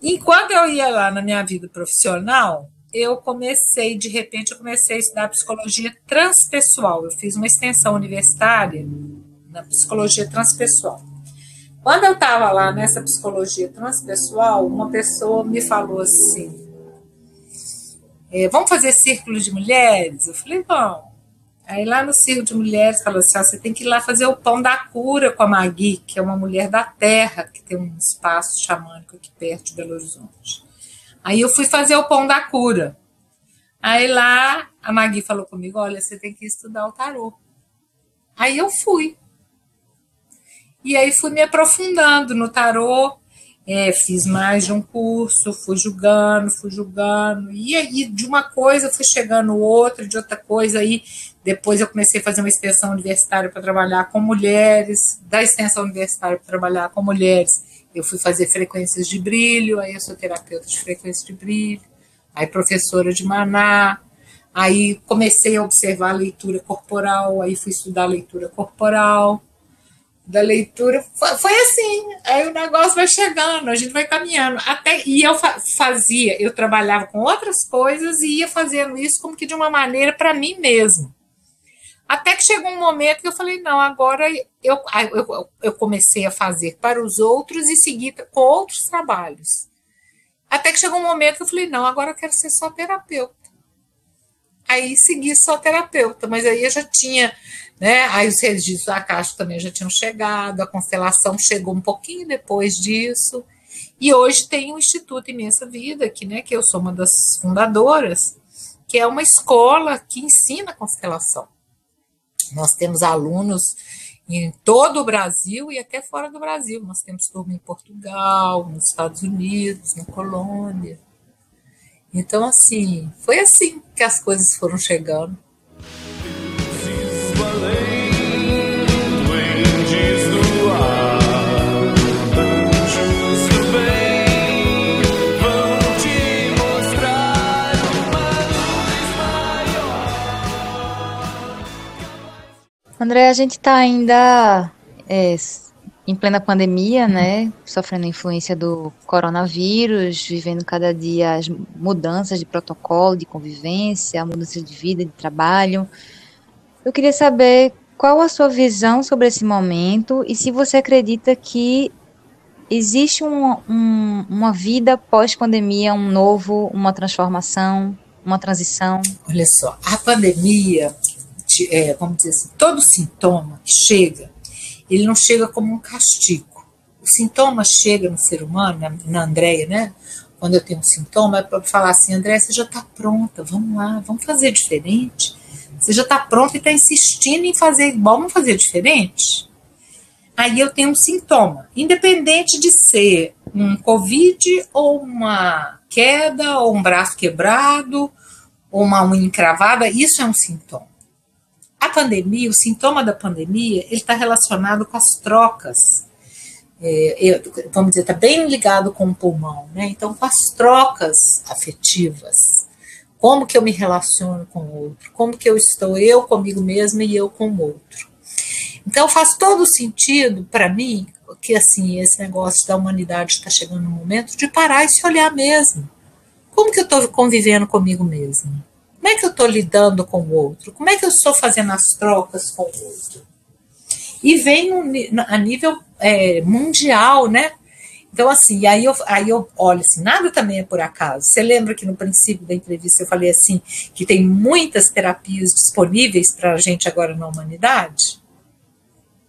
E: Enquanto eu ia lá na minha vida profissional, eu comecei, de repente, eu comecei a estudar psicologia transpessoal. Eu fiz uma extensão universitária na psicologia transpessoal. Quando eu estava lá nessa psicologia transpessoal, uma pessoa me falou assim: é, vamos fazer círculo de mulheres? Eu falei, vamos. Aí lá no Círculo de Mulheres falou assim: ah, você tem que ir lá fazer o pão da cura com a Magui, que é uma mulher da terra, que tem um espaço xamânico aqui perto de Belo Horizonte. Aí eu fui fazer o pão da cura. Aí lá a Magui falou comigo: olha, você tem que estudar o tarô. Aí eu fui. E aí fui me aprofundando no tarô, é, fiz mais de um curso, fui julgando, fui julgando, e aí de uma coisa fui chegando outra, de outra coisa, aí depois eu comecei a fazer uma extensão universitária para trabalhar com mulheres, da extensão universitária para trabalhar com mulheres, eu fui fazer frequências de brilho, aí eu sou terapeuta de frequência de brilho, aí professora de maná, aí comecei a observar a leitura corporal, aí fui estudar a leitura corporal, da leitura. Foi assim. Aí o negócio vai chegando, a gente vai caminhando. Até, e eu fazia, eu trabalhava com outras coisas e ia fazendo isso como que de uma maneira para mim mesmo. Até que chegou um momento que eu falei, não, agora eu, eu, eu comecei a fazer para os outros e seguir com outros trabalhos. Até que chegou um momento que eu falei, não, agora eu quero ser só terapeuta. Aí segui só terapeuta, mas aí eu já tinha né? Aí os registros da Caixa também já tinham chegado, a constelação chegou um pouquinho depois disso. E hoje tem o Instituto Imensa Vida, que, né, que eu sou uma das fundadoras, que é uma escola que ensina constelação. Nós temos alunos em todo o Brasil e até fora do Brasil. Nós temos turma em Portugal, nos Estados Unidos, na Colômbia. Então, assim, foi assim que as coisas foram chegando.
A: André, a gente está ainda é, em plena pandemia, né, sofrendo influência do coronavírus, vivendo cada dia as mudanças de protocolo, de convivência, mudanças de vida, de trabalho. Eu queria saber qual a sua visão sobre esse momento e se você acredita que existe um, um, uma vida pós-pandemia, um novo, uma transformação, uma transição?
E: Olha só, a pandemia, é, vamos dizer assim, todo sintoma que chega, ele não chega como um castigo. O sintoma chega no ser humano, na, na Andréia, né? Quando eu tenho um sintoma, é para falar assim, André, você já está pronta, vamos lá, vamos fazer diferente. Você já está pronta e está insistindo em fazer igual, vamos fazer diferente? Aí eu tenho um sintoma, independente de ser um Covid ou uma queda, ou um braço quebrado, ou uma unha encravada, isso é um sintoma. A pandemia, o sintoma da pandemia, ele está relacionado com as trocas. É, vamos dizer, está bem ligado com o pulmão, né? Então, com as trocas afetivas. Como que eu me relaciono com o outro? Como que eu estou eu comigo mesma e eu com o outro? Então, faz todo sentido para mim que assim esse negócio da humanidade está chegando no momento de parar e se olhar mesmo. Como que eu estou convivendo comigo mesmo? Como é que eu estou lidando com o outro? Como é que eu estou fazendo as trocas com o outro? E vem a nível é, mundial, né? Então, assim, aí eu, aí eu olho assim, nada também é por acaso. Você lembra que no princípio da entrevista eu falei assim, que tem muitas terapias disponíveis para a gente agora na humanidade?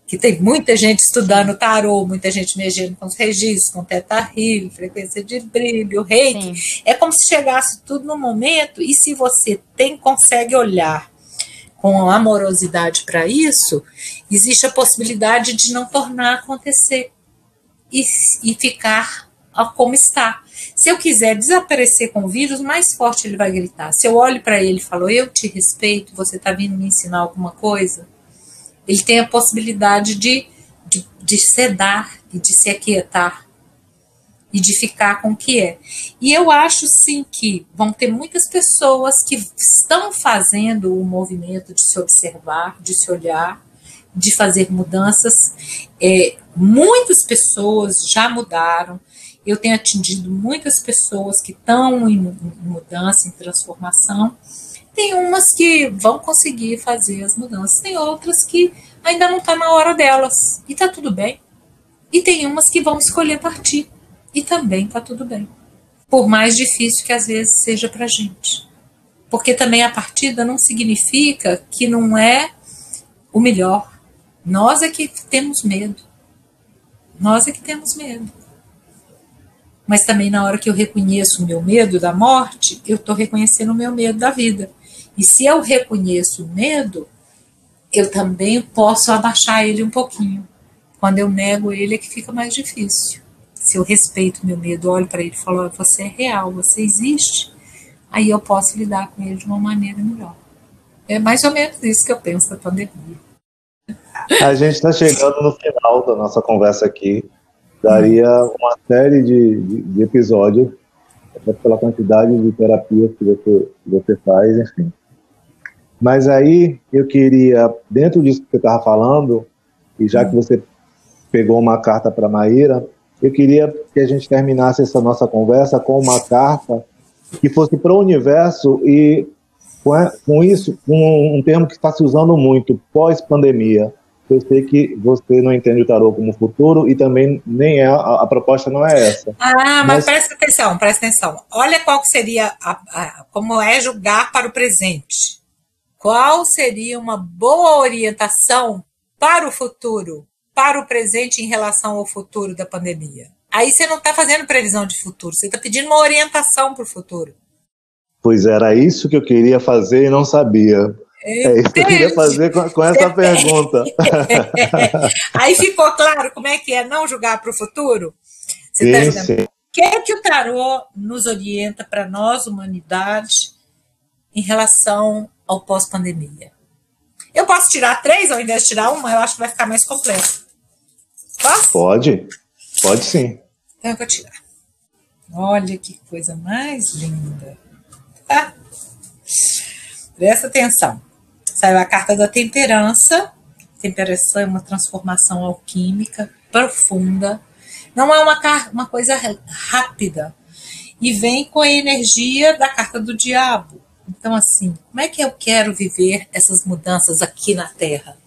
E: que tem muita gente estudando tarô, muita gente mexendo com os registros, com teta healing, frequência de brilho, reiki. Sim. É como se chegasse tudo no momento e se você tem consegue olhar com amorosidade para isso, existe a possibilidade de não tornar acontecer e, e ficar como está. Se eu quiser desaparecer com o vírus, mais forte ele vai gritar. Se eu olho para ele e falo, eu te respeito, você está vindo me ensinar alguma coisa, ele tem a possibilidade de, de, de sedar e de se aquietar e de ficar com o que é. E eu acho sim que vão ter muitas pessoas que estão fazendo o movimento de se observar, de se olhar, de fazer mudanças. É, muitas pessoas já mudaram. Eu tenho atingido muitas pessoas que estão em, em mudança, em transformação. Tem umas que vão conseguir fazer as mudanças, tem outras que ainda não está na hora delas, e está tudo bem. E tem umas que vão escolher partir, e também está tudo bem. Por mais difícil que às vezes seja para a gente. Porque também a partida não significa que não é o melhor. Nós é que temos medo. Nós é que temos medo. Mas também na hora que eu reconheço o meu medo da morte, eu estou reconhecendo o meu medo da vida. E se eu reconheço o medo, eu também posso abaixar ele um pouquinho. Quando eu nego ele é que fica mais difícil. Se eu respeito meu medo, olho para ele e falo, você é real, você existe, aí eu posso lidar com ele de uma maneira melhor. É mais ou menos isso que eu penso da pandemia.
B: A gente está chegando no final da nossa conversa aqui. Daria uma série de, de, de episódios, pela quantidade de terapias que você, você faz, enfim. Mas aí eu queria, dentro disso que você estava falando, e já que você pegou uma carta para Maíra, eu queria que a gente terminasse essa nossa conversa com uma carta que fosse para o universo e com isso, com um termo que está se usando muito, pós-pandemia. Eu sei que você não entende o tarô como futuro e também nem é a, a proposta não é essa.
E: Ah, mas, mas, presta atenção, presta atenção. Olha qual seria a, a, como é julgar para o presente. Qual seria uma boa orientação para o futuro, para o presente em relação ao futuro da pandemia? Aí você não está fazendo previsão de futuro, você está pedindo uma orientação para o futuro.
B: Pois era isso que eu queria fazer e não sabia. É isso que eu queria fazer com, com essa pergunta.
E: Aí ficou claro como é que é não julgar para o futuro? Você está dizendo, o que é que o tarô nos orienta para nós, humanidade, em relação ao pós-pandemia. Eu posso tirar três ao invés de tirar uma? Eu acho que vai ficar mais completo. Posso?
B: Pode, pode sim.
E: Então eu vou tirar. Olha que coisa mais linda. Tá? Presta atenção. Saiu a carta da temperança. Temperança é uma transformação alquímica. profunda, não é uma, uma coisa rápida. E vem com a energia da carta do diabo. Então, assim, como é que eu quero viver essas mudanças aqui na Terra?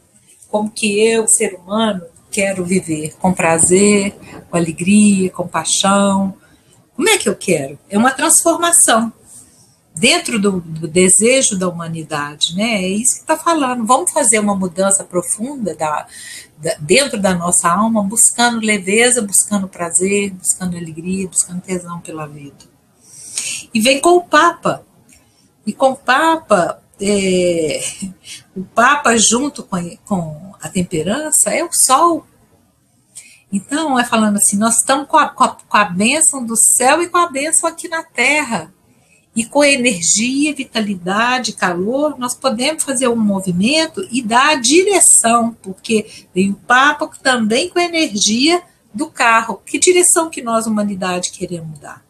E: Como que eu, ser humano, quero viver? Com prazer, com alegria, com paixão? Como é que eu quero? É uma transformação dentro do, do, desejo da humanidade, né? É isso que está falando. Vamos fazer uma mudança profunda da, da, dentro da nossa alma, buscando leveza, buscando prazer, buscando alegria, buscando tesão pela vida. E vem com o Papa. E com o Papa, é, o Papa junto com com a temperança é o Sol. Então, é falando assim, nós estamos com a, com, a, com a bênção do céu e com a bênção aqui na Terra e com energia, vitalidade, calor, nós podemos fazer um movimento e dar a direção, porque tem o Papa também com a energia do carro. Que direção que nós, humanidade, queremos dar?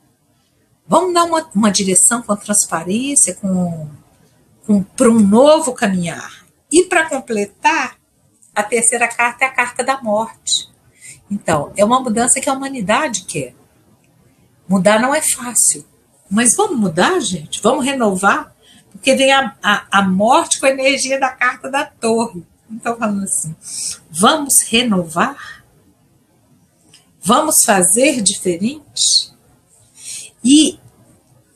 E: Vamos dar uma, uma direção com transparência, com, com para um novo caminhar. E para completar, a terceira carta é a carta da morte. Então, é uma mudança que a humanidade quer. Mudar não é fácil mas vamos mudar, gente? Vamos renovar? Porque vem a, a, a morte com a energia da carta da torre. Então, falando assim, vamos renovar? Vamos fazer diferente? E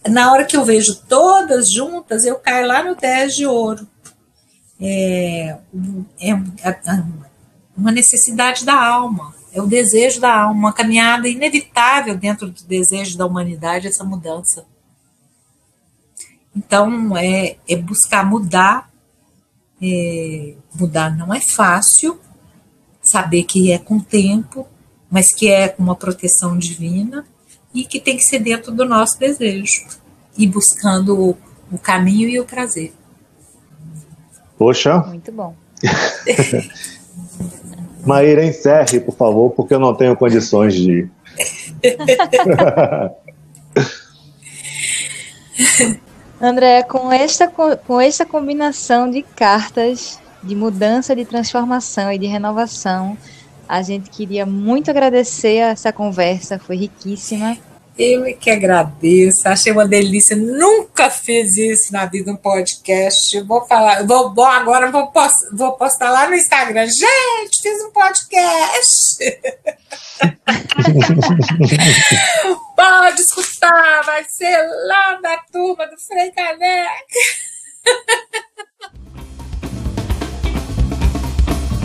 E: na hora que eu vejo todas juntas, eu caio lá no 10 de ouro. É, é uma necessidade da alma é o desejo da alma, uma caminhada inevitável dentro do desejo da humanidade, essa mudança. Então, é, é buscar mudar. É, mudar não é fácil, saber que é com tempo, mas que é com uma proteção divina e que tem que ser dentro do nosso desejo e buscando o, o caminho e o prazer.
B: Poxa.
A: Muito bom.
B: Maíra, encerre, por favor, porque eu não tenho condições de ir.
A: André, com esta, com esta combinação de cartas de mudança, de transformação e de renovação, a gente queria muito agradecer essa conversa, foi riquíssima.
E: Eu é que agradeço, achei uma delícia. Nunca fiz isso na vida, um podcast. vou falar, vou, vou agora vou, post, vou postar lá no Instagram. Gente, fiz um podcast. Pode escutar, vai ser lá da turma do Frei Caneca.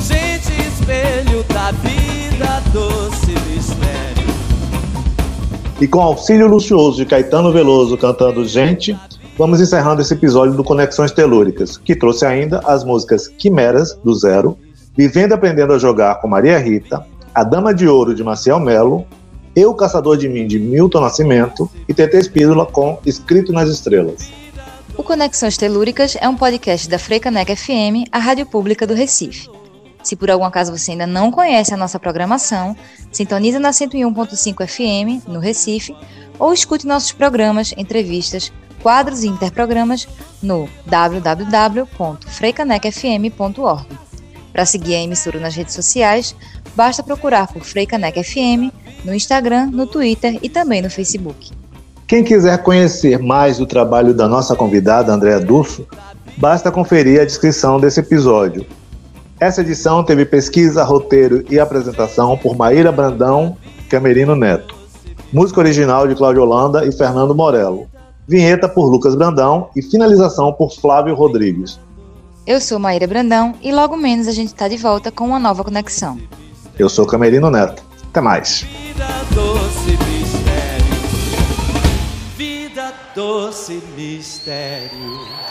G: Gente, espelho da vida, doce.
B: E com auxílio luxuoso de Caetano Veloso cantando Gente, vamos encerrando esse episódio do Conexões Telúricas, que trouxe ainda as músicas Quimeras, do Zero, Vivendo Aprendendo a Jogar com Maria Rita, A Dama de Ouro, de Maciel Melo, Eu Caçador de Mim, de Milton Nascimento e TT Espídola com Escrito nas Estrelas.
A: O Conexões Telúricas é um podcast da Freicaneca FM, a rádio pública do Recife. Se por algum acaso você ainda não conhece a nossa programação, sintonize na 101.5 FM, no Recife, ou escute nossos programas, entrevistas, quadros e interprogramas no www.freicanecfm.org. Para seguir a emissora nas redes sociais, basta procurar por Freicanec FM no Instagram, no Twitter e também no Facebook.
B: Quem quiser conhecer mais do trabalho da nossa convidada, Andréa Dufo, basta conferir a descrição desse episódio essa edição teve pesquisa, roteiro e apresentação por Maíra Brandão Camerino Neto. Música original de Cláudio Holanda e Fernando Morello. Vinheta por Lucas Brandão e finalização por Flávio Rodrigues.
A: Eu sou Maíra Brandão e logo menos a gente está de volta com uma nova conexão.
B: Eu sou Camerino Neto. Até mais.
G: Vida doce mistério. Vida doce mistério.